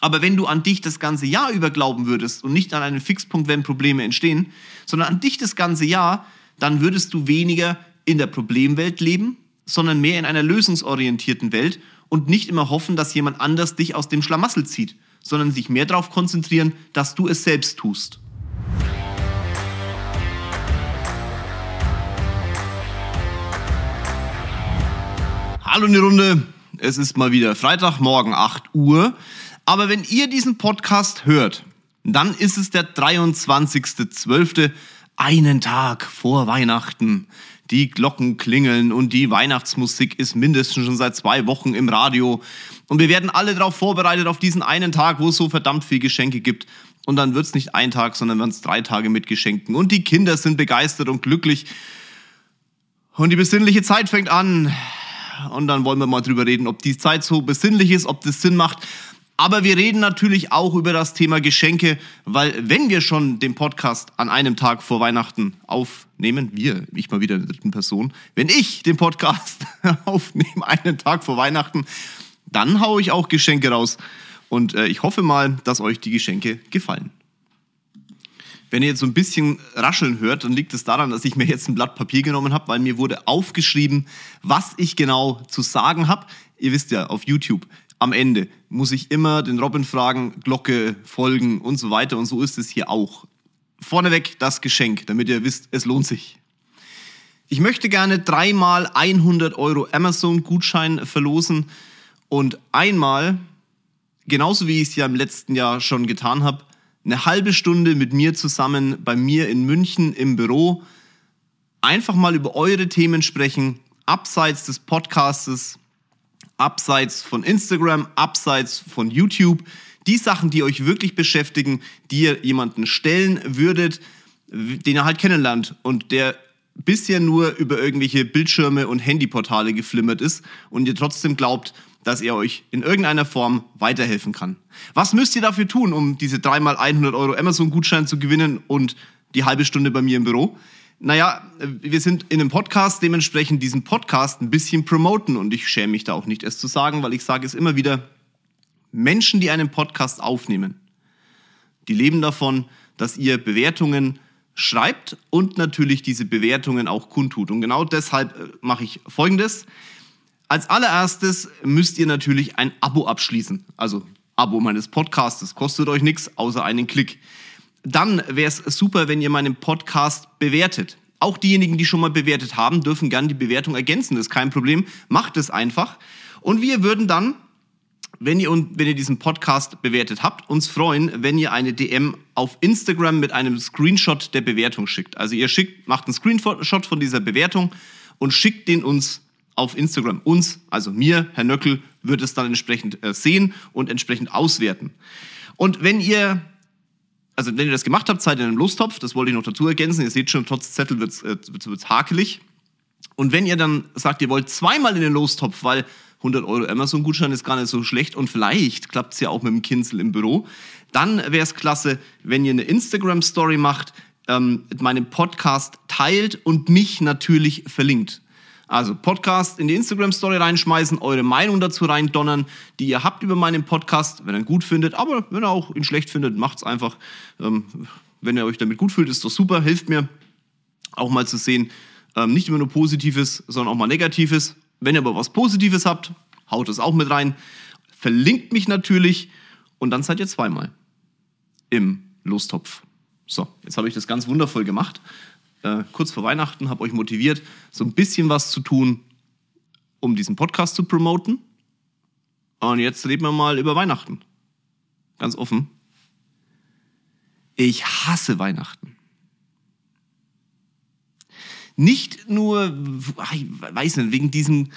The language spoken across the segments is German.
Aber wenn du an dich das ganze Jahr über glauben würdest und nicht an einen Fixpunkt, wenn Probleme entstehen, sondern an dich das ganze Jahr, dann würdest du weniger in der Problemwelt leben, sondern mehr in einer lösungsorientierten Welt und nicht immer hoffen, dass jemand anders dich aus dem Schlamassel zieht, sondern sich mehr darauf konzentrieren, dass du es selbst tust. Hallo in die Runde. Es ist mal wieder Freitagmorgen 8 Uhr. Aber wenn ihr diesen Podcast hört, dann ist es der 23.12., einen Tag vor Weihnachten. Die Glocken klingeln und die Weihnachtsmusik ist mindestens schon seit zwei Wochen im Radio. Und wir werden alle darauf vorbereitet, auf diesen einen Tag, wo es so verdammt viel Geschenke gibt. Und dann wird es nicht ein Tag, sondern werden es drei Tage mit Geschenken. Und die Kinder sind begeistert und glücklich. Und die besinnliche Zeit fängt an. Und dann wollen wir mal drüber reden, ob die Zeit so besinnlich ist, ob das Sinn macht. Aber wir reden natürlich auch über das Thema Geschenke, weil wenn wir schon den Podcast an einem Tag vor Weihnachten aufnehmen, wir, ich mal wieder in der dritten Person, wenn ich den Podcast aufnehme einen Tag vor Weihnachten, dann haue ich auch Geschenke raus. Und äh, ich hoffe mal, dass euch die Geschenke gefallen. Wenn ihr jetzt so ein bisschen rascheln hört, dann liegt es daran, dass ich mir jetzt ein Blatt Papier genommen habe, weil mir wurde aufgeschrieben, was ich genau zu sagen habe. Ihr wisst ja, auf YouTube am Ende muss ich immer den Robin fragen, Glocke folgen und so weiter. Und so ist es hier auch. Vorneweg das Geschenk, damit ihr wisst, es lohnt sich. Ich möchte gerne dreimal 100 Euro Amazon-Gutschein verlosen und einmal, genauso wie ich es ja im letzten Jahr schon getan habe, eine halbe Stunde mit mir zusammen bei mir in München im Büro einfach mal über eure Themen sprechen, abseits des Podcastes, abseits von Instagram, abseits von YouTube, die Sachen, die euch wirklich beschäftigen, die ihr jemanden stellen würdet, den ihr halt kennenlernt und der bisher nur über irgendwelche Bildschirme und Handyportale geflimmert ist und ihr trotzdem glaubt, dass er euch in irgendeiner Form weiterhelfen kann. Was müsst ihr dafür tun, um diese dreimal 100 Euro Amazon-Gutschein zu gewinnen und die halbe Stunde bei mir im Büro? Naja, wir sind in einem Podcast, dementsprechend diesen Podcast ein bisschen promoten und ich schäme mich da auch nicht, es zu sagen, weil ich sage es immer wieder, Menschen, die einen Podcast aufnehmen, die leben davon, dass ihr Bewertungen schreibt und natürlich diese Bewertungen auch kundtut. Und genau deshalb äh, mache ich Folgendes. Als allererstes müsst ihr natürlich ein Abo abschließen. Also Abo meines Podcasts, kostet euch nichts, außer einen Klick dann wäre es super, wenn ihr meinen Podcast bewertet. Auch diejenigen, die schon mal bewertet haben, dürfen gerne die Bewertung ergänzen. Das ist kein Problem. Macht es einfach. Und wir würden dann, wenn ihr, wenn ihr diesen Podcast bewertet habt, uns freuen, wenn ihr eine DM auf Instagram mit einem Screenshot der Bewertung schickt. Also ihr schickt, macht einen Screenshot von dieser Bewertung und schickt den uns auf Instagram. Uns, also mir, Herr Nöckel, wird es dann entsprechend äh, sehen und entsprechend auswerten. Und wenn ihr also wenn ihr das gemacht habt, seid ihr in einem Lostopf, das wollte ich noch dazu ergänzen. Ihr seht schon, trotz Zettel wird es äh, hakelig. Und wenn ihr dann sagt, ihr wollt zweimal in den Lostopf, weil 100 Euro Amazon-Gutschein ist gar nicht so schlecht und vielleicht klappt es ja auch mit dem Kinzel im Büro, dann wäre es klasse, wenn ihr eine Instagram-Story macht, ähm, meinen Podcast teilt und mich natürlich verlinkt. Also Podcast in die Instagram-Story reinschmeißen, eure Meinung dazu reindonnern, die ihr habt über meinen Podcast, wenn ihr ihn gut findet. Aber wenn ihr auch ihn schlecht findet, macht's einfach. Ähm, wenn ihr euch damit gut fühlt, ist doch super, hilft mir auch mal zu sehen, ähm, nicht immer nur Positives, sondern auch mal Negatives. Wenn ihr aber was Positives habt, haut es auch mit rein. Verlinkt mich natürlich und dann seid ihr zweimal im Lostopf. So, jetzt habe ich das ganz wundervoll gemacht äh, kurz vor Weihnachten, habe euch motiviert, so ein bisschen was zu tun, um diesen Podcast zu promoten. Und jetzt reden wir mal über Weihnachten. Ganz offen. Ich hasse Weihnachten. Nicht nur, ich weiß nicht, wegen diesem,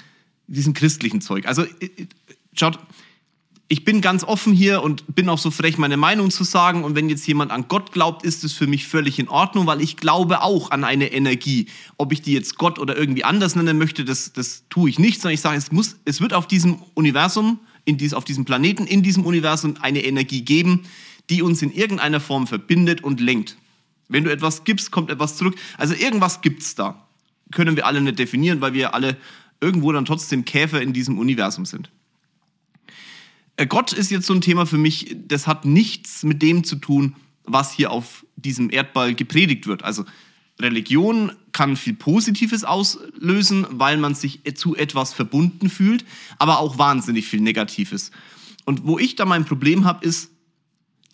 diesem christlichen Zeug. Also, äh, äh, schaut, ich bin ganz offen hier und bin auch so frech, meine Meinung zu sagen. Und wenn jetzt jemand an Gott glaubt, ist es für mich völlig in Ordnung, weil ich glaube auch an eine Energie. Ob ich die jetzt Gott oder irgendwie anders nennen möchte, das, das tue ich nicht, sondern ich sage, es, muss, es wird auf diesem Universum, in dies, auf diesem Planeten, in diesem Universum eine Energie geben, die uns in irgendeiner Form verbindet und lenkt. Wenn du etwas gibst, kommt etwas zurück. Also irgendwas gibt's da. Können wir alle nicht definieren, weil wir alle irgendwo dann trotzdem Käfer in diesem Universum sind. Äh, Gott ist jetzt so ein Thema für mich, das hat nichts mit dem zu tun, was hier auf diesem Erdball gepredigt wird. Also Religion kann viel Positives auslösen, weil man sich zu etwas verbunden fühlt, aber auch wahnsinnig viel Negatives. Und wo ich da mein Problem habe, ist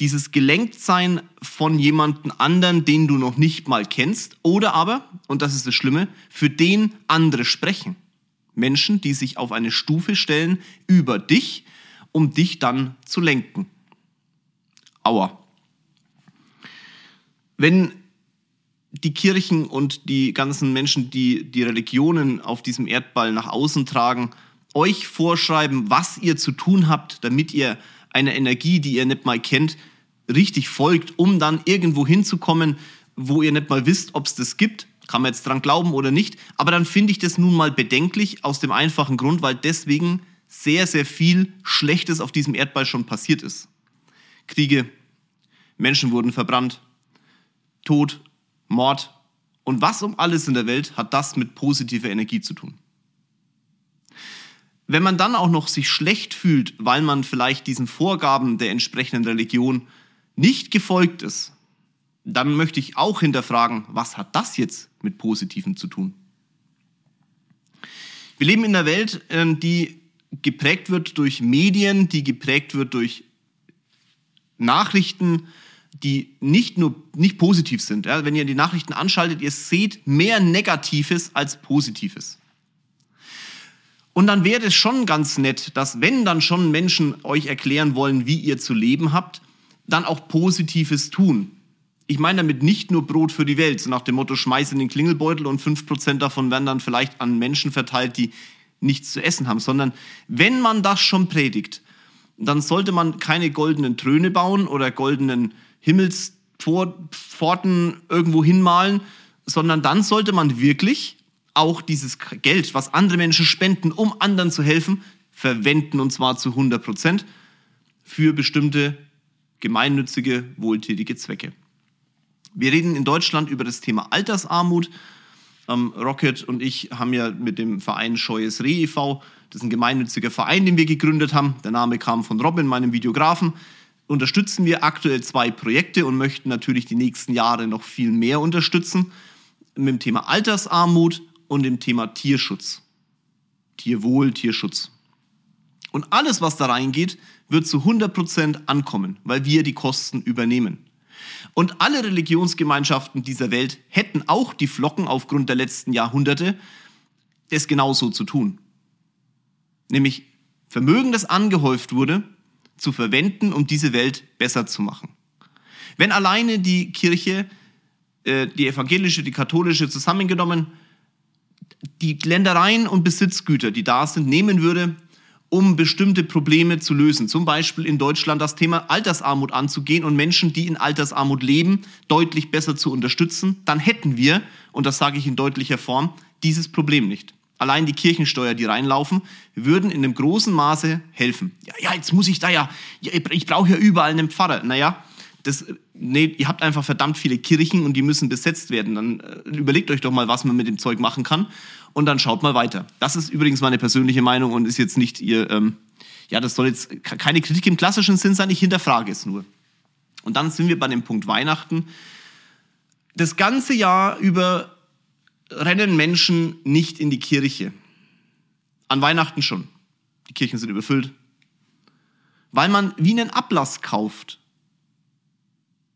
dieses Gelenktsein von jemandem anderen, den du noch nicht mal kennst, oder aber, und das ist das Schlimme, für den andere sprechen. Menschen, die sich auf eine Stufe stellen über dich, um dich dann zu lenken. Aua. Wenn die Kirchen und die ganzen Menschen, die die Religionen auf diesem Erdball nach außen tragen, euch vorschreiben, was ihr zu tun habt, damit ihr eine Energie, die ihr nicht mal kennt, richtig folgt, um dann irgendwo hinzukommen, wo ihr nicht mal wisst, ob es das gibt. Kann man jetzt dran glauben oder nicht. Aber dann finde ich das nun mal bedenklich aus dem einfachen Grund, weil deswegen sehr, sehr viel Schlechtes auf diesem Erdball schon passiert ist. Kriege, Menschen wurden verbrannt, Tod, Mord und was um alles in der Welt hat das mit positiver Energie zu tun. Wenn man dann auch noch sich schlecht fühlt, weil man vielleicht diesen Vorgaben der entsprechenden Religion nicht gefolgt ist, dann möchte ich auch hinterfragen, was hat das jetzt mit Positivem zu tun? Wir leben in einer Welt, ähm, die geprägt wird durch Medien, die geprägt wird durch Nachrichten, die nicht nur nicht positiv sind. Ja, wenn ihr die Nachrichten anschaltet, ihr seht mehr Negatives als Positives. Und dann wäre es schon ganz nett, dass wenn dann schon Menschen euch erklären wollen, wie ihr zu leben habt, dann auch Positives tun. Ich meine damit nicht nur Brot für die Welt, so nach dem Motto, schmeiß in den Klingelbeutel und fünf Prozent davon werden dann vielleicht an Menschen verteilt, die nichts zu essen haben, sondern wenn man das schon predigt, dann sollte man keine goldenen Tröne bauen oder goldenen Himmelspforten irgendwo hinmalen, sondern dann sollte man wirklich auch dieses Geld, was andere Menschen spenden, um anderen zu helfen, verwenden und zwar zu 100 Prozent für bestimmte gemeinnützige, wohltätige Zwecke. Wir reden in Deutschland über das Thema Altersarmut. Ähm, Rocket und ich haben ja mit dem Verein Scheues Reh e.V., das ist ein gemeinnütziger Verein, den wir gegründet haben. Der Name kam von Robin, meinem Videografen unterstützen wir aktuell zwei Projekte und möchten natürlich die nächsten Jahre noch viel mehr unterstützen mit dem Thema Altersarmut und dem Thema Tierschutz. Tierwohl, Tierschutz. Und alles, was da reingeht, wird zu 100% ankommen, weil wir die Kosten übernehmen. Und alle Religionsgemeinschaften dieser Welt hätten auch die Flocken aufgrund der letzten Jahrhunderte, das genauso zu tun. Nämlich Vermögen, das angehäuft wurde, zu verwenden, um diese Welt besser zu machen. Wenn alleine die Kirche, äh, die evangelische, die katholische zusammengenommen, die Ländereien und Besitzgüter, die da sind, nehmen würde, um bestimmte Probleme zu lösen. Zum Beispiel in Deutschland das Thema Altersarmut anzugehen und Menschen, die in Altersarmut leben, deutlich besser zu unterstützen, dann hätten wir, und das sage ich in deutlicher Form, dieses Problem nicht allein die Kirchensteuer, die reinlaufen, würden in einem großen Maße helfen. Ja, ja jetzt muss ich da ja, ich brauche ja überall einen Pfarrer. Naja, das, nee, ihr habt einfach verdammt viele Kirchen und die müssen besetzt werden. Dann äh, überlegt euch doch mal, was man mit dem Zeug machen kann und dann schaut mal weiter. Das ist übrigens meine persönliche Meinung und ist jetzt nicht ihr, ähm, ja, das soll jetzt keine Kritik im klassischen Sinn sein, ich hinterfrage es nur. Und dann sind wir bei dem Punkt Weihnachten. Das ganze Jahr über rennen Menschen nicht in die Kirche. An Weihnachten schon. Die Kirchen sind überfüllt. Weil man wie einen Ablass kauft.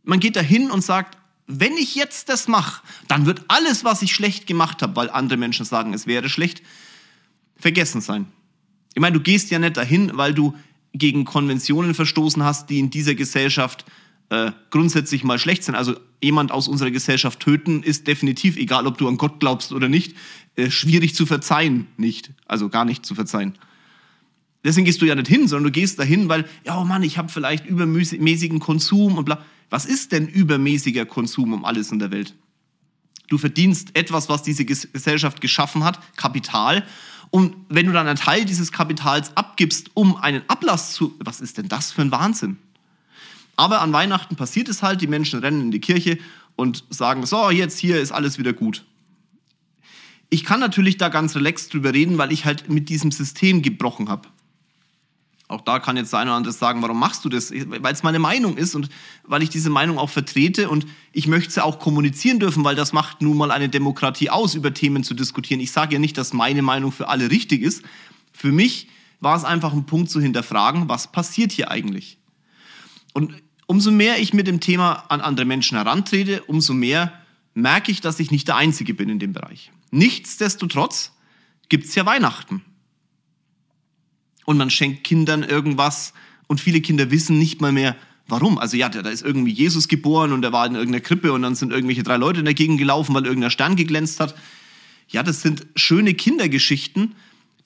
Man geht dahin und sagt, wenn ich jetzt das mache, dann wird alles, was ich schlecht gemacht habe, weil andere Menschen sagen, es wäre schlecht, vergessen sein. Ich meine, du gehst ja nicht dahin, weil du gegen Konventionen verstoßen hast, die in dieser Gesellschaft äh, grundsätzlich mal schlecht sind. Also jemand aus unserer Gesellschaft töten ist definitiv, egal ob du an Gott glaubst oder nicht, äh, schwierig zu verzeihen, nicht. Also gar nicht zu verzeihen. Deswegen gehst du ja nicht hin, sondern du gehst dahin, weil, ja, oh Mann, ich habe vielleicht übermäßigen Konsum und bla. Was ist denn übermäßiger Konsum um alles in der Welt? Du verdienst etwas, was diese Gesellschaft geschaffen hat, Kapital. Und wenn du dann einen Teil dieses Kapitals abgibst, um einen Ablass zu, was ist denn das für ein Wahnsinn? Aber an Weihnachten passiert es halt, die Menschen rennen in die Kirche und sagen, so, jetzt hier ist alles wieder gut. Ich kann natürlich da ganz relaxed drüber reden, weil ich halt mit diesem System gebrochen habe. Auch da kann jetzt der eine oder andere sagen, warum machst du das? Weil es meine Meinung ist und weil ich diese Meinung auch vertrete und ich möchte sie auch kommunizieren dürfen, weil das macht nun mal eine Demokratie aus, über Themen zu diskutieren. Ich sage ja nicht, dass meine Meinung für alle richtig ist. Für mich war es einfach ein Punkt zu hinterfragen, was passiert hier eigentlich? Und umso mehr ich mit dem Thema an andere Menschen herantrete, umso mehr merke ich, dass ich nicht der Einzige bin in dem Bereich. Nichtsdestotrotz gibt es ja Weihnachten und man schenkt Kindern irgendwas und viele Kinder wissen nicht mal mehr, warum. Also ja, da ist irgendwie Jesus geboren und er war in irgendeiner Krippe und dann sind irgendwelche drei Leute in der Gegend gelaufen, weil irgendein Stern geglänzt hat. Ja, das sind schöne Kindergeschichten,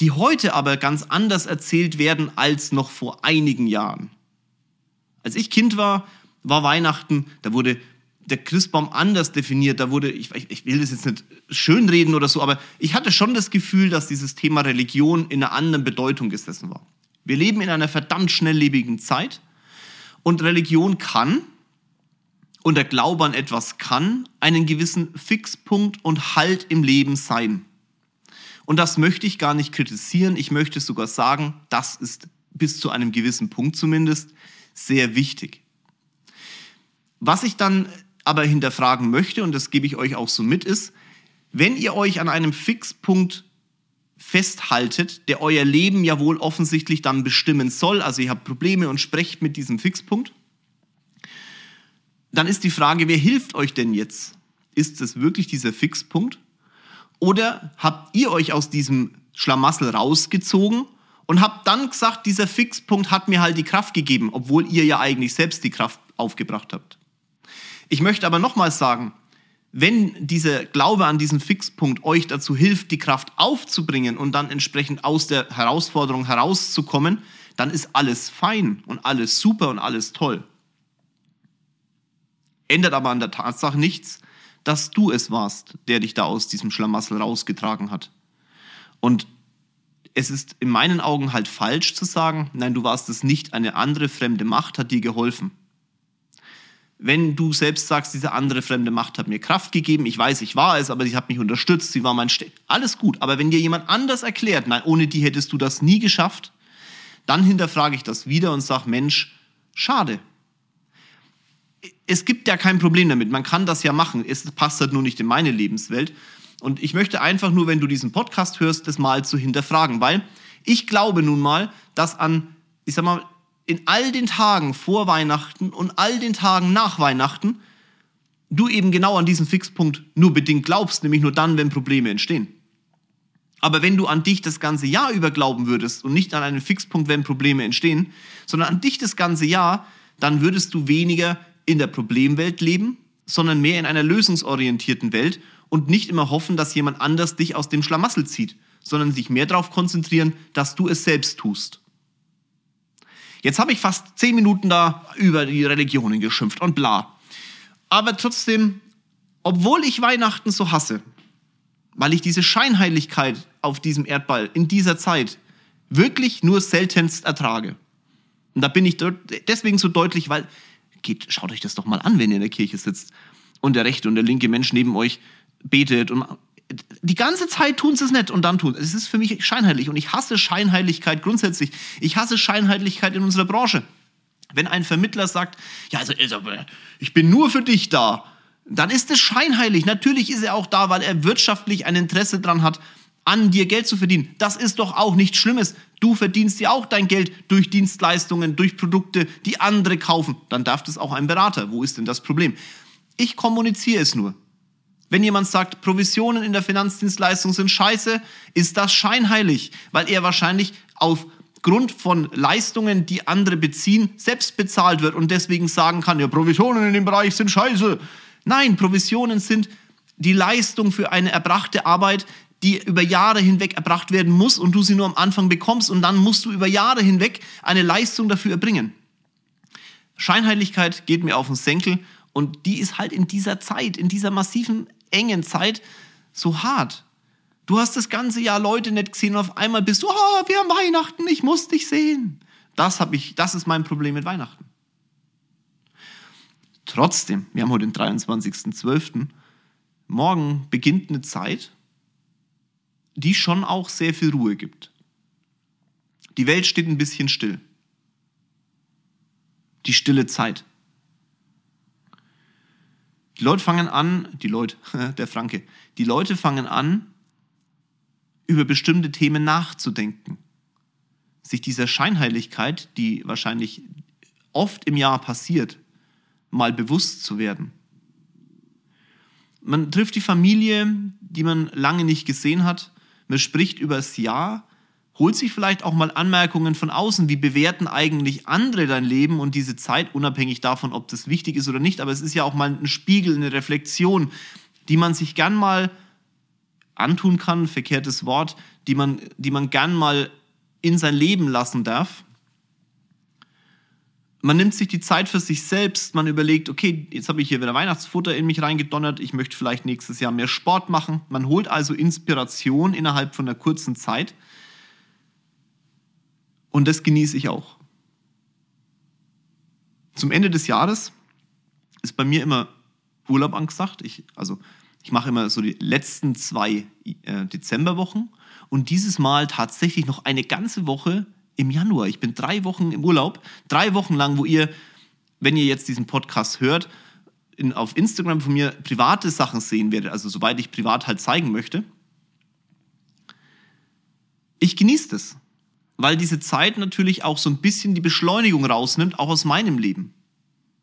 die heute aber ganz anders erzählt werden als noch vor einigen Jahren. Als ich Kind war, war Weihnachten, da wurde der Christbaum anders definiert. Da wurde, ich, ich will das jetzt nicht schönreden oder so, aber ich hatte schon das Gefühl, dass dieses Thema Religion in einer anderen Bedeutung gesessen war. Wir leben in einer verdammt schnelllebigen Zeit und Religion kann und der Glaube an etwas kann einen gewissen Fixpunkt und Halt im Leben sein. Und das möchte ich gar nicht kritisieren. Ich möchte sogar sagen, das ist bis zu einem gewissen Punkt zumindest sehr wichtig. Was ich dann aber hinterfragen möchte, und das gebe ich euch auch so mit, ist, wenn ihr euch an einem Fixpunkt festhaltet, der euer Leben ja wohl offensichtlich dann bestimmen soll, also ihr habt Probleme und sprecht mit diesem Fixpunkt, dann ist die Frage, wer hilft euch denn jetzt? Ist es wirklich dieser Fixpunkt? Oder habt ihr euch aus diesem Schlamassel rausgezogen und habt dann gesagt, dieser Fixpunkt hat mir halt die Kraft gegeben, obwohl ihr ja eigentlich selbst die Kraft aufgebracht habt? Ich möchte aber nochmals sagen, wenn dieser Glaube an diesen Fixpunkt euch dazu hilft, die Kraft aufzubringen und dann entsprechend aus der Herausforderung herauszukommen, dann ist alles fein und alles super und alles toll. Ändert aber an der Tatsache nichts, dass du es warst, der dich da aus diesem Schlamassel rausgetragen hat. Und es ist in meinen Augen halt falsch zu sagen, nein, du warst es nicht, eine andere fremde Macht hat dir geholfen wenn du selbst sagst, diese andere fremde Macht hat mir Kraft gegeben, ich weiß, ich war es, aber sie hat mich unterstützt, sie war mein Ste alles gut. Aber wenn dir jemand anders erklärt, nein, ohne die hättest du das nie geschafft, dann hinterfrage ich das wieder und sage, Mensch, schade. Es gibt ja kein Problem damit, man kann das ja machen, es passt halt nur nicht in meine Lebenswelt. Und ich möchte einfach nur, wenn du diesen Podcast hörst, das mal zu hinterfragen, weil ich glaube nun mal, dass an, ich sag mal, in all den Tagen vor Weihnachten und all den Tagen nach Weihnachten du eben genau an diesen Fixpunkt nur bedingt glaubst, nämlich nur dann, wenn Probleme entstehen. Aber wenn du an dich das ganze Jahr über glauben würdest und nicht an einen Fixpunkt, wenn Probleme entstehen, sondern an dich das ganze Jahr, dann würdest du weniger in der Problemwelt leben, sondern mehr in einer lösungsorientierten Welt und nicht immer hoffen, dass jemand anders dich aus dem Schlamassel zieht, sondern sich mehr darauf konzentrieren, dass du es selbst tust. Jetzt habe ich fast zehn Minuten da über die Religionen geschimpft und bla. Aber trotzdem, obwohl ich Weihnachten so hasse, weil ich diese Scheinheiligkeit auf diesem Erdball in dieser Zeit wirklich nur seltenst ertrage. Und da bin ich deswegen so deutlich, weil, geht, schaut euch das doch mal an, wenn ihr in der Kirche sitzt und der rechte und der linke Mensch neben euch betet und die ganze Zeit tun sie es nicht und dann tun. Es ist für mich scheinheilig und ich hasse Scheinheiligkeit grundsätzlich. Ich hasse Scheinheiligkeit in unserer Branche. Wenn ein Vermittler sagt, ja, also, also ich bin nur für dich da, dann ist es scheinheilig. Natürlich ist er auch da, weil er wirtschaftlich ein Interesse daran hat, an dir Geld zu verdienen. Das ist doch auch nichts Schlimmes. Du verdienst ja auch dein Geld durch Dienstleistungen, durch Produkte, die andere kaufen. Dann darf das auch ein Berater. Wo ist denn das Problem? Ich kommuniziere es nur. Wenn jemand sagt, Provisionen in der Finanzdienstleistung sind scheiße, ist das scheinheilig, weil er wahrscheinlich aufgrund von Leistungen, die andere beziehen, selbst bezahlt wird und deswegen sagen kann, ja, Provisionen in dem Bereich sind scheiße. Nein, Provisionen sind die Leistung für eine erbrachte Arbeit, die über Jahre hinweg erbracht werden muss und du sie nur am Anfang bekommst und dann musst du über Jahre hinweg eine Leistung dafür erbringen. Scheinheiligkeit geht mir auf den Senkel und die ist halt in dieser Zeit, in dieser massiven engen Zeit so hart. Du hast das ganze Jahr Leute nicht gesehen und auf einmal bist du, oh, wir haben Weihnachten, ich muss dich sehen. Das, hab ich, das ist mein Problem mit Weihnachten. Trotzdem, wir haben heute den 23.12. Morgen beginnt eine Zeit, die schon auch sehr viel Ruhe gibt. Die Welt steht ein bisschen still. die stille Zeit. Die Leute fangen an, die Leute, der Franke, die Leute fangen an, über bestimmte Themen nachzudenken. Sich dieser Scheinheiligkeit, die wahrscheinlich oft im Jahr passiert, mal bewusst zu werden. Man trifft die Familie, die man lange nicht gesehen hat, man spricht über das Jahr, holt sich vielleicht auch mal Anmerkungen von außen, wie bewerten eigentlich andere dein Leben und diese Zeit, unabhängig davon, ob das wichtig ist oder nicht, aber es ist ja auch mal ein Spiegel, eine Reflexion, die man sich gern mal antun kann, verkehrtes Wort, die man, die man gern mal in sein Leben lassen darf. Man nimmt sich die Zeit für sich selbst, man überlegt, okay, jetzt habe ich hier wieder Weihnachtsfutter in mich reingedonnert, ich möchte vielleicht nächstes Jahr mehr Sport machen. Man holt also Inspiration innerhalb von einer kurzen Zeit. Und das genieße ich auch. Zum Ende des Jahres ist bei mir immer Urlaub angesagt. Ich, also ich mache immer so die letzten zwei äh, Dezemberwochen und dieses Mal tatsächlich noch eine ganze Woche im Januar. Ich bin drei Wochen im Urlaub, drei Wochen lang, wo ihr, wenn ihr jetzt diesen Podcast hört, in, auf Instagram von mir private Sachen sehen werdet, also soweit ich privat halt zeigen möchte. Ich genieße das, weil diese Zeit natürlich auch so ein bisschen die Beschleunigung rausnimmt, auch aus meinem Leben.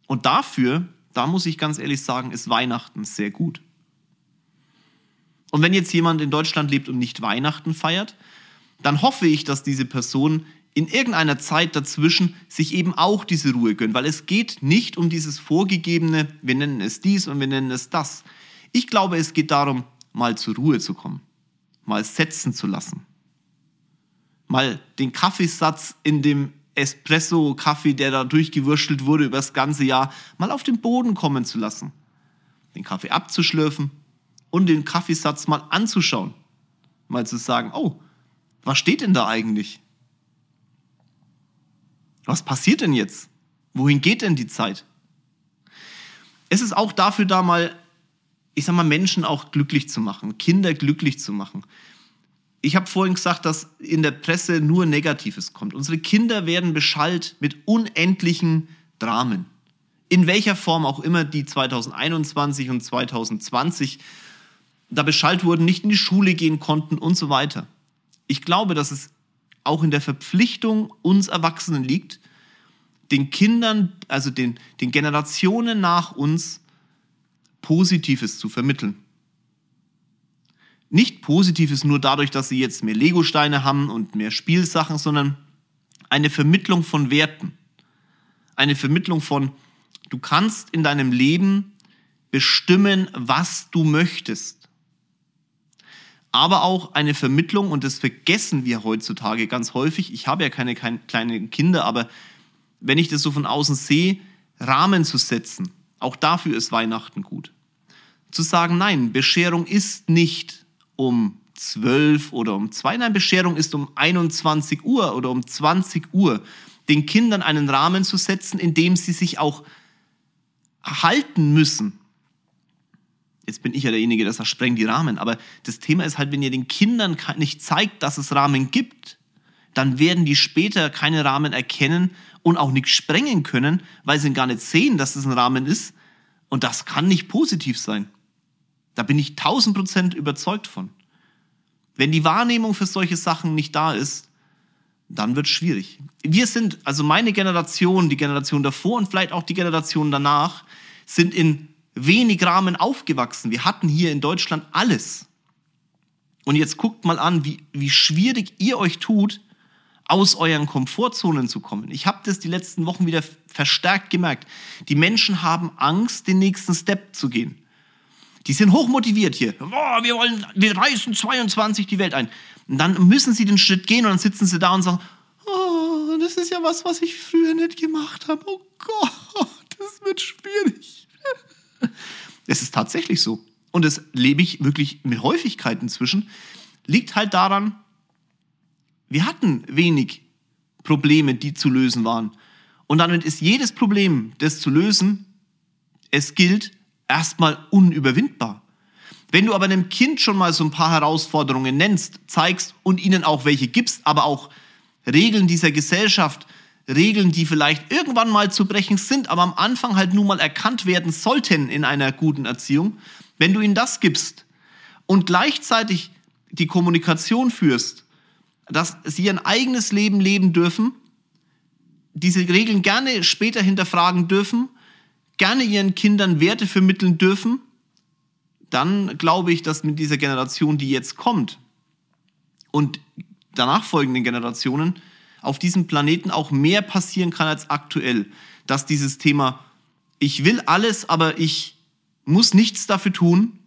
Und dafür, da muss ich ganz ehrlich sagen, ist Weihnachten sehr gut. Und wenn jetzt jemand in Deutschland lebt und nicht Weihnachten feiert, dann hoffe ich, dass diese Person in irgendeiner Zeit dazwischen sich eben auch diese Ruhe gönnt, weil es geht nicht um dieses vorgegebene, wir nennen es dies und wir nennen es das. Ich glaube, es geht darum, mal zur Ruhe zu kommen, mal setzen zu lassen, mal den Kaffeesatz in dem Espresso-Kaffee, der da durchgewurschtelt wurde über das ganze Jahr, mal auf den Boden kommen zu lassen, den Kaffee abzuschlürfen und den Kaffeesatz mal anzuschauen, mal zu sagen, oh, was steht denn da eigentlich? Was passiert denn jetzt? Wohin geht denn die Zeit? Es ist auch dafür da, mal, ich sag mal, Menschen auch glücklich zu machen, Kinder glücklich zu machen. Ich habe vorhin gesagt, dass in der Presse nur Negatives kommt. Unsere Kinder werden beschallt mit unendlichen Dramen. In welcher Form auch immer die 2021 und 2020 da beschallt wurden, nicht in die Schule gehen konnten und so weiter. Ich glaube, dass es auch in der Verpflichtung uns Erwachsenen liegt, den Kindern, also den, den Generationen nach uns, Positives zu vermitteln. Nicht Positives nur dadurch, dass sie jetzt mehr Legosteine haben und mehr Spielsachen, sondern eine Vermittlung von Werten. Eine Vermittlung von, du kannst in deinem Leben bestimmen, was du möchtest aber auch eine Vermittlung, und das vergessen wir heutzutage ganz häufig. Ich habe ja keine kleinen Kinder, aber wenn ich das so von außen sehe, Rahmen zu setzen, auch dafür ist Weihnachten gut. Zu sagen, nein, Bescherung ist nicht um 12 oder um 2, nein, Bescherung ist um 21 Uhr oder um 20 Uhr. Den Kindern einen Rahmen zu setzen, in dem sie sich auch halten müssen Jetzt bin ich ja derjenige, der sagt, spreng die Rahmen. Aber das Thema ist halt, wenn ihr den Kindern nicht zeigt, dass es Rahmen gibt, dann werden die später keine Rahmen erkennen und auch nichts sprengen können, weil sie gar nicht sehen, dass es ein Rahmen ist. Und das kann nicht positiv sein. Da bin ich tausend Prozent überzeugt von. Wenn die Wahrnehmung für solche Sachen nicht da ist, dann wird es schwierig. Wir sind, also meine Generation, die Generation davor und vielleicht auch die Generation danach, sind in wenig Rahmen aufgewachsen. Wir hatten hier in Deutschland alles. Und jetzt guckt mal an, wie, wie schwierig ihr euch tut, aus euren Komfortzonen zu kommen. Ich habe das die letzten Wochen wieder verstärkt gemerkt. Die Menschen haben Angst, den nächsten Step zu gehen. Die sind hochmotiviert hier. Boah, wir wollen, wir reißen 22 die Welt ein. Und dann müssen sie den Schritt gehen und dann sitzen sie da und sagen, oh, das ist ja was, was ich früher nicht gemacht habe. Oh Gott, das wird schwierig. Es ist tatsächlich so. Und das lebe ich wirklich mit Häufigkeit inzwischen. Liegt halt daran, wir hatten wenig Probleme, die zu lösen waren. Und damit ist jedes Problem, das zu lösen, es gilt, erstmal unüberwindbar. Wenn du aber einem Kind schon mal so ein paar Herausforderungen nennst, zeigst und ihnen auch welche gibst, aber auch Regeln dieser Gesellschaft Regeln, die vielleicht irgendwann mal zu brechen sind, aber am Anfang halt nun mal erkannt werden sollten in einer guten Erziehung, wenn du ihnen das gibst und gleichzeitig die Kommunikation führst, dass sie ein eigenes Leben leben dürfen, diese Regeln gerne später hinterfragen dürfen, gerne ihren Kindern Werte vermitteln dürfen, dann glaube ich, dass mit dieser Generation, die jetzt kommt und danach folgenden Generationen, auf diesem Planeten auch mehr passieren kann als aktuell. Dass dieses Thema, ich will alles, aber ich muss nichts dafür tun,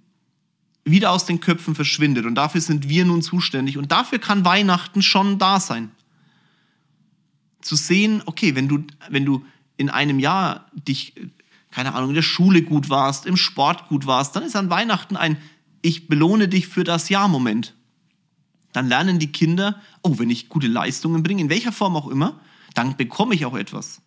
wieder aus den Köpfen verschwindet. Und dafür sind wir nun zuständig. Und dafür kann Weihnachten schon da sein. Zu sehen, okay, wenn du, wenn du in einem Jahr dich, keine Ahnung, in der Schule gut warst, im Sport gut warst, dann ist an Weihnachten ein Ich belohne dich für das Jahr-Moment dann lernen die Kinder, oh, wenn ich gute Leistungen bringe, in welcher Form auch immer, dann bekomme ich auch etwas.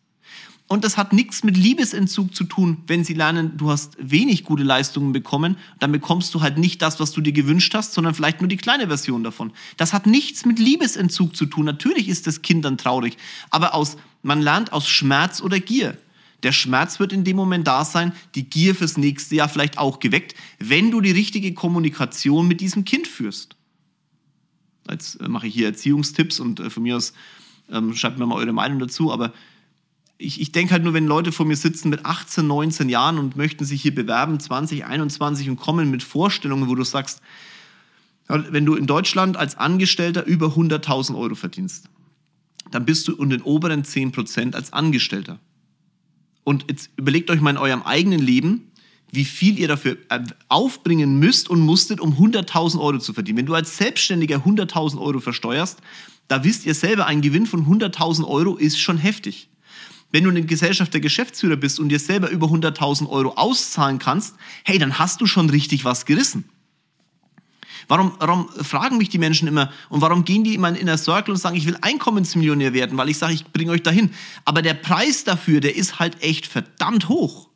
Und das hat nichts mit Liebesentzug zu tun, wenn sie lernen, du hast wenig gute Leistungen bekommen, dann bekommst du halt nicht das, was du dir gewünscht hast, sondern vielleicht nur die kleine Version davon. Das hat nichts mit Liebesentzug zu tun. Natürlich ist das Kind dann traurig, aber aus, man lernt aus Schmerz oder Gier. Der Schmerz wird in dem Moment da sein, die Gier fürs nächste Jahr vielleicht auch geweckt, wenn du die richtige Kommunikation mit diesem Kind führst. Jetzt mache ich hier Erziehungstipps und äh, von mir aus ähm, schreibt mir mal eure Meinung dazu, aber ich, ich denke halt nur, wenn Leute vor mir sitzen mit 18, 19 Jahren und möchten sich hier bewerben, 20, 21 und kommen mit Vorstellungen, wo du sagst, wenn du in Deutschland als Angestellter über 100.000 Euro verdienst, dann bist du in den oberen 10 Prozent als Angestellter. Und jetzt überlegt euch mal in eurem eigenen Leben, wie viel ihr dafür äh, aufbringen müsst und musstet, um 100.000 Euro zu verdienen. Wenn du als Selbstständiger 100.000 Euro versteuerst, da wisst ihr selber, ein Gewinn von 100.000 Euro ist schon heftig. Wenn du eine Gesellschaft der Geschäftsführer bist und dir selber über 100.000 Euro auszahlen kannst, hey, dann hast du schon richtig was gerissen. Warum, warum fragen mich die Menschen immer und warum gehen die immer in Inner Circle und sagen, ich will Einkommensmillionär werden, weil ich sage, ich bringe euch dahin. Aber der Preis dafür, der ist halt echt verdammt hoch.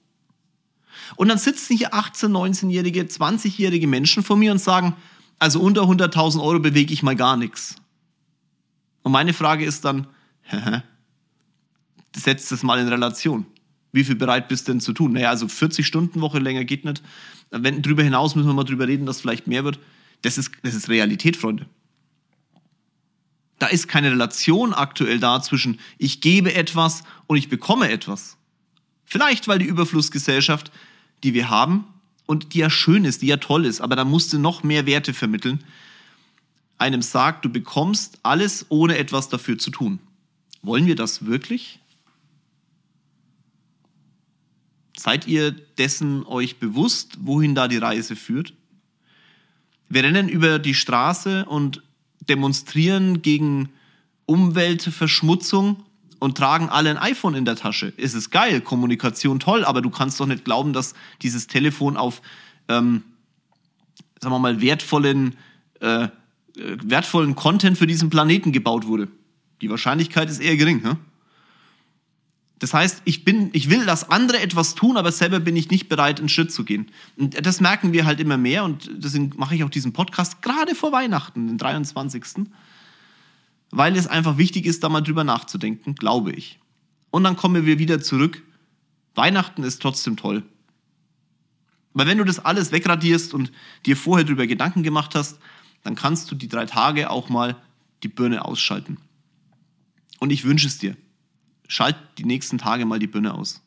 Und dann sitzen hier 18, 19-jährige, 20-jährige Menschen vor mir und sagen, also unter 100.000 Euro bewege ich mal gar nichts. Und meine Frage ist dann, setzt das mal in Relation. Wie viel bereit bist du denn zu tun? Naja, also 40 Stunden Woche länger geht nicht. Wenn, drüber hinaus müssen wir mal drüber reden, dass vielleicht mehr wird. Das ist, das ist Realität, Freunde. Da ist keine Relation aktuell da zwischen ich gebe etwas und ich bekomme etwas. Vielleicht, weil die Überflussgesellschaft die wir haben und die ja schön ist, die ja toll ist, aber da musst du noch mehr Werte vermitteln, einem sagt, du bekommst alles, ohne etwas dafür zu tun. Wollen wir das wirklich? Seid ihr dessen euch bewusst, wohin da die Reise führt? Wir rennen über die Straße und demonstrieren gegen Umweltverschmutzung und tragen alle ein iPhone in der Tasche. Es ist geil, Kommunikation toll, aber du kannst doch nicht glauben, dass dieses Telefon auf, ähm, sagen wir mal, wertvollen, äh, wertvollen Content für diesen Planeten gebaut wurde. Die Wahrscheinlichkeit ist eher gering. Hm? Das heißt, ich, bin, ich will, dass andere etwas tun, aber selber bin ich nicht bereit, einen Schritt zu gehen. Und das merken wir halt immer mehr und deswegen mache ich auch diesen Podcast gerade vor Weihnachten, den 23 weil es einfach wichtig ist, da mal drüber nachzudenken, glaube ich. Und dann kommen wir wieder zurück. Weihnachten ist trotzdem toll. Weil wenn du das alles wegradierst und dir vorher drüber Gedanken gemacht hast, dann kannst du die drei Tage auch mal die Birne ausschalten. Und ich wünsche es dir. Schalt die nächsten Tage mal die Birne aus.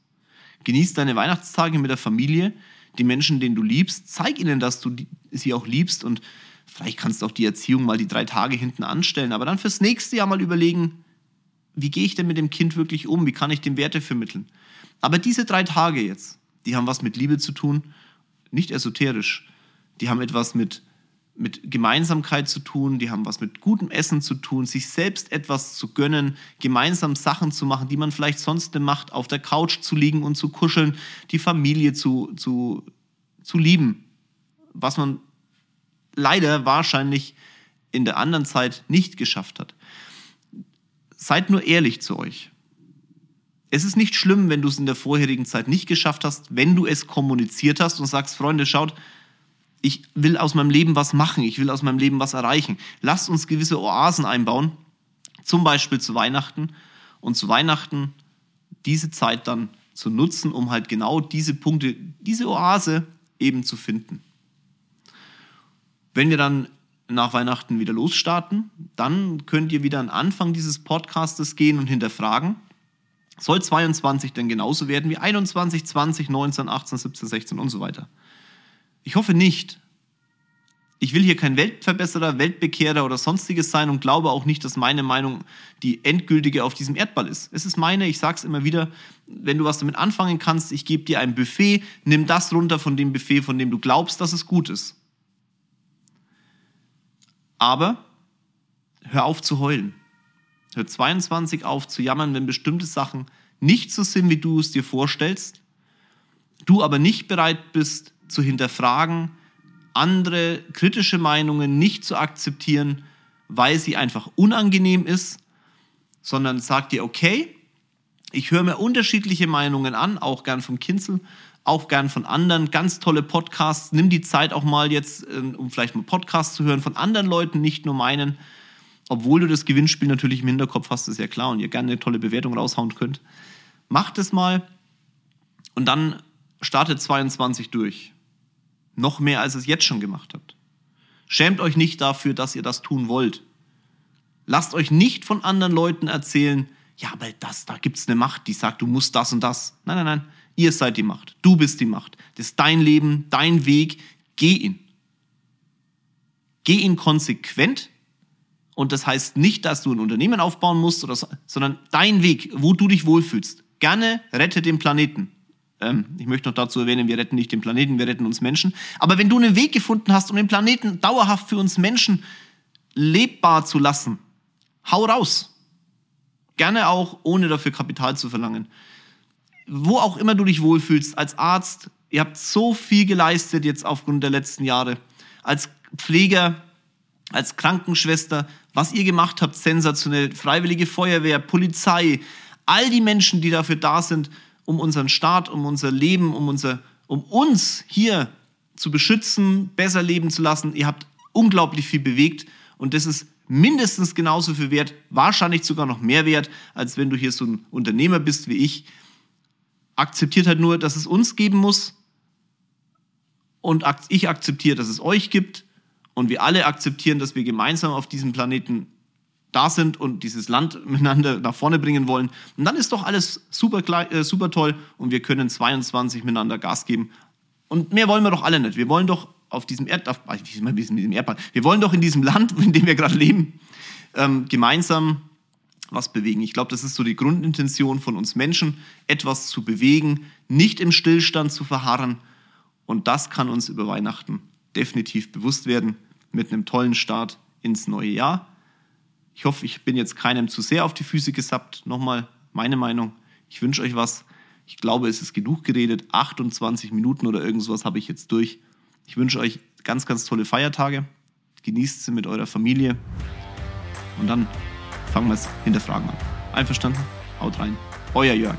Genieß deine Weihnachtstage mit der Familie, die Menschen, denen du liebst. Zeig ihnen, dass du sie auch liebst und Vielleicht kannst du auch die Erziehung mal die drei Tage hinten anstellen, aber dann fürs nächste Jahr mal überlegen, wie gehe ich denn mit dem Kind wirklich um? Wie kann ich dem Werte vermitteln? Aber diese drei Tage jetzt, die haben was mit Liebe zu tun, nicht esoterisch. Die haben etwas mit, mit Gemeinsamkeit zu tun, die haben was mit gutem Essen zu tun, sich selbst etwas zu gönnen, gemeinsam Sachen zu machen, die man vielleicht sonst nicht macht, auf der Couch zu liegen und zu kuscheln, die Familie zu, zu, zu lieben, was man leider wahrscheinlich in der anderen Zeit nicht geschafft hat. Seid nur ehrlich zu euch. Es ist nicht schlimm, wenn du es in der vorherigen Zeit nicht geschafft hast, wenn du es kommuniziert hast und sagst, Freunde, schaut, ich will aus meinem Leben was machen, ich will aus meinem Leben was erreichen. Lasst uns gewisse Oasen einbauen, zum Beispiel zu Weihnachten, und zu Weihnachten diese Zeit dann zu nutzen, um halt genau diese Punkte, diese Oase eben zu finden. Wenn wir dann nach Weihnachten wieder losstarten, dann könnt ihr wieder an Anfang dieses Podcastes gehen und hinterfragen, soll 22 denn genauso werden wie 21, 20, 19, 18, 17, 16 und so weiter? Ich hoffe nicht. Ich will hier kein Weltverbesserer, Weltbekehrer oder sonstiges sein und glaube auch nicht, dass meine Meinung die endgültige auf diesem Erdball ist. Es ist meine, ich sage es immer wieder, wenn du was damit anfangen kannst, ich gebe dir ein Buffet, nimm das runter von dem Buffet, von dem du glaubst, dass es gut ist. Aber hör auf zu heulen. Hör 22 auf zu jammern, wenn bestimmte Sachen nicht so sind, wie du es dir vorstellst, du aber nicht bereit bist zu hinterfragen, andere kritische Meinungen nicht zu akzeptieren, weil sie einfach unangenehm ist, sondern sag dir, okay, ich höre mir unterschiedliche Meinungen an, auch gern vom Kinzel, auch gern von anderen, ganz tolle Podcasts. Nimm die Zeit auch mal jetzt, äh, um vielleicht mal Podcasts zu hören von anderen Leuten, nicht nur meinen. Obwohl du das Gewinnspiel natürlich im Hinterkopf hast, ist ja klar und ihr gerne eine tolle Bewertung raushauen könnt. Macht es mal und dann startet 22 durch. Noch mehr, als es jetzt schon gemacht habt. Schämt euch nicht dafür, dass ihr das tun wollt. Lasst euch nicht von anderen Leuten erzählen, ja, aber das, da gibt's eine Macht, die sagt, du musst das und das. Nein, nein, nein. Ihr seid die Macht. Du bist die Macht. Das ist dein Leben, dein Weg. Geh ihn. Geh ihn konsequent. Und das heißt nicht, dass du ein Unternehmen aufbauen musst, oder so, sondern dein Weg, wo du dich wohlfühlst. Gerne rette den Planeten. Ähm, ich möchte noch dazu erwähnen, wir retten nicht den Planeten, wir retten uns Menschen. Aber wenn du einen Weg gefunden hast, um den Planeten dauerhaft für uns Menschen lebbar zu lassen, hau raus. Gerne auch, ohne dafür Kapital zu verlangen. Wo auch immer du dich wohlfühlst, als Arzt, ihr habt so viel geleistet jetzt aufgrund der letzten Jahre. Als Pfleger, als Krankenschwester, was ihr gemacht habt, sensationell. Freiwillige Feuerwehr, Polizei, all die Menschen, die dafür da sind, um unseren Staat, um unser Leben, um, unser, um uns hier zu beschützen, besser leben zu lassen. Ihr habt unglaublich viel bewegt und das ist mindestens genauso viel wert, wahrscheinlich sogar noch mehr wert, als wenn du hier so ein Unternehmer bist wie ich. Akzeptiert halt nur, dass es uns geben muss und ich akzeptiere, dass es euch gibt und wir alle akzeptieren, dass wir gemeinsam auf diesem Planeten da sind und dieses Land miteinander nach vorne bringen wollen. Und dann ist doch alles super, äh, super toll und wir können 22 miteinander Gas geben. Und mehr wollen wir doch alle nicht. Wir wollen doch auf diesem Erd, auf, Erdball, wir wollen doch in diesem Land, in dem wir gerade leben, ähm, gemeinsam was bewegen. Ich glaube, das ist so die Grundintention von uns Menschen, etwas zu bewegen, nicht im Stillstand zu verharren. Und das kann uns über Weihnachten definitiv bewusst werden mit einem tollen Start ins neue Jahr. Ich hoffe, ich bin jetzt keinem zu sehr auf die Füße gesappt. Nochmal meine Meinung. Ich wünsche euch was. Ich glaube, es ist genug geredet. 28 Minuten oder irgendwas habe ich jetzt durch. Ich wünsche euch ganz, ganz tolle Feiertage. Genießt sie mit eurer Familie. Und dann fangen wir es hinterfragen an. Einverstanden? Haut rein. Euer Jörg.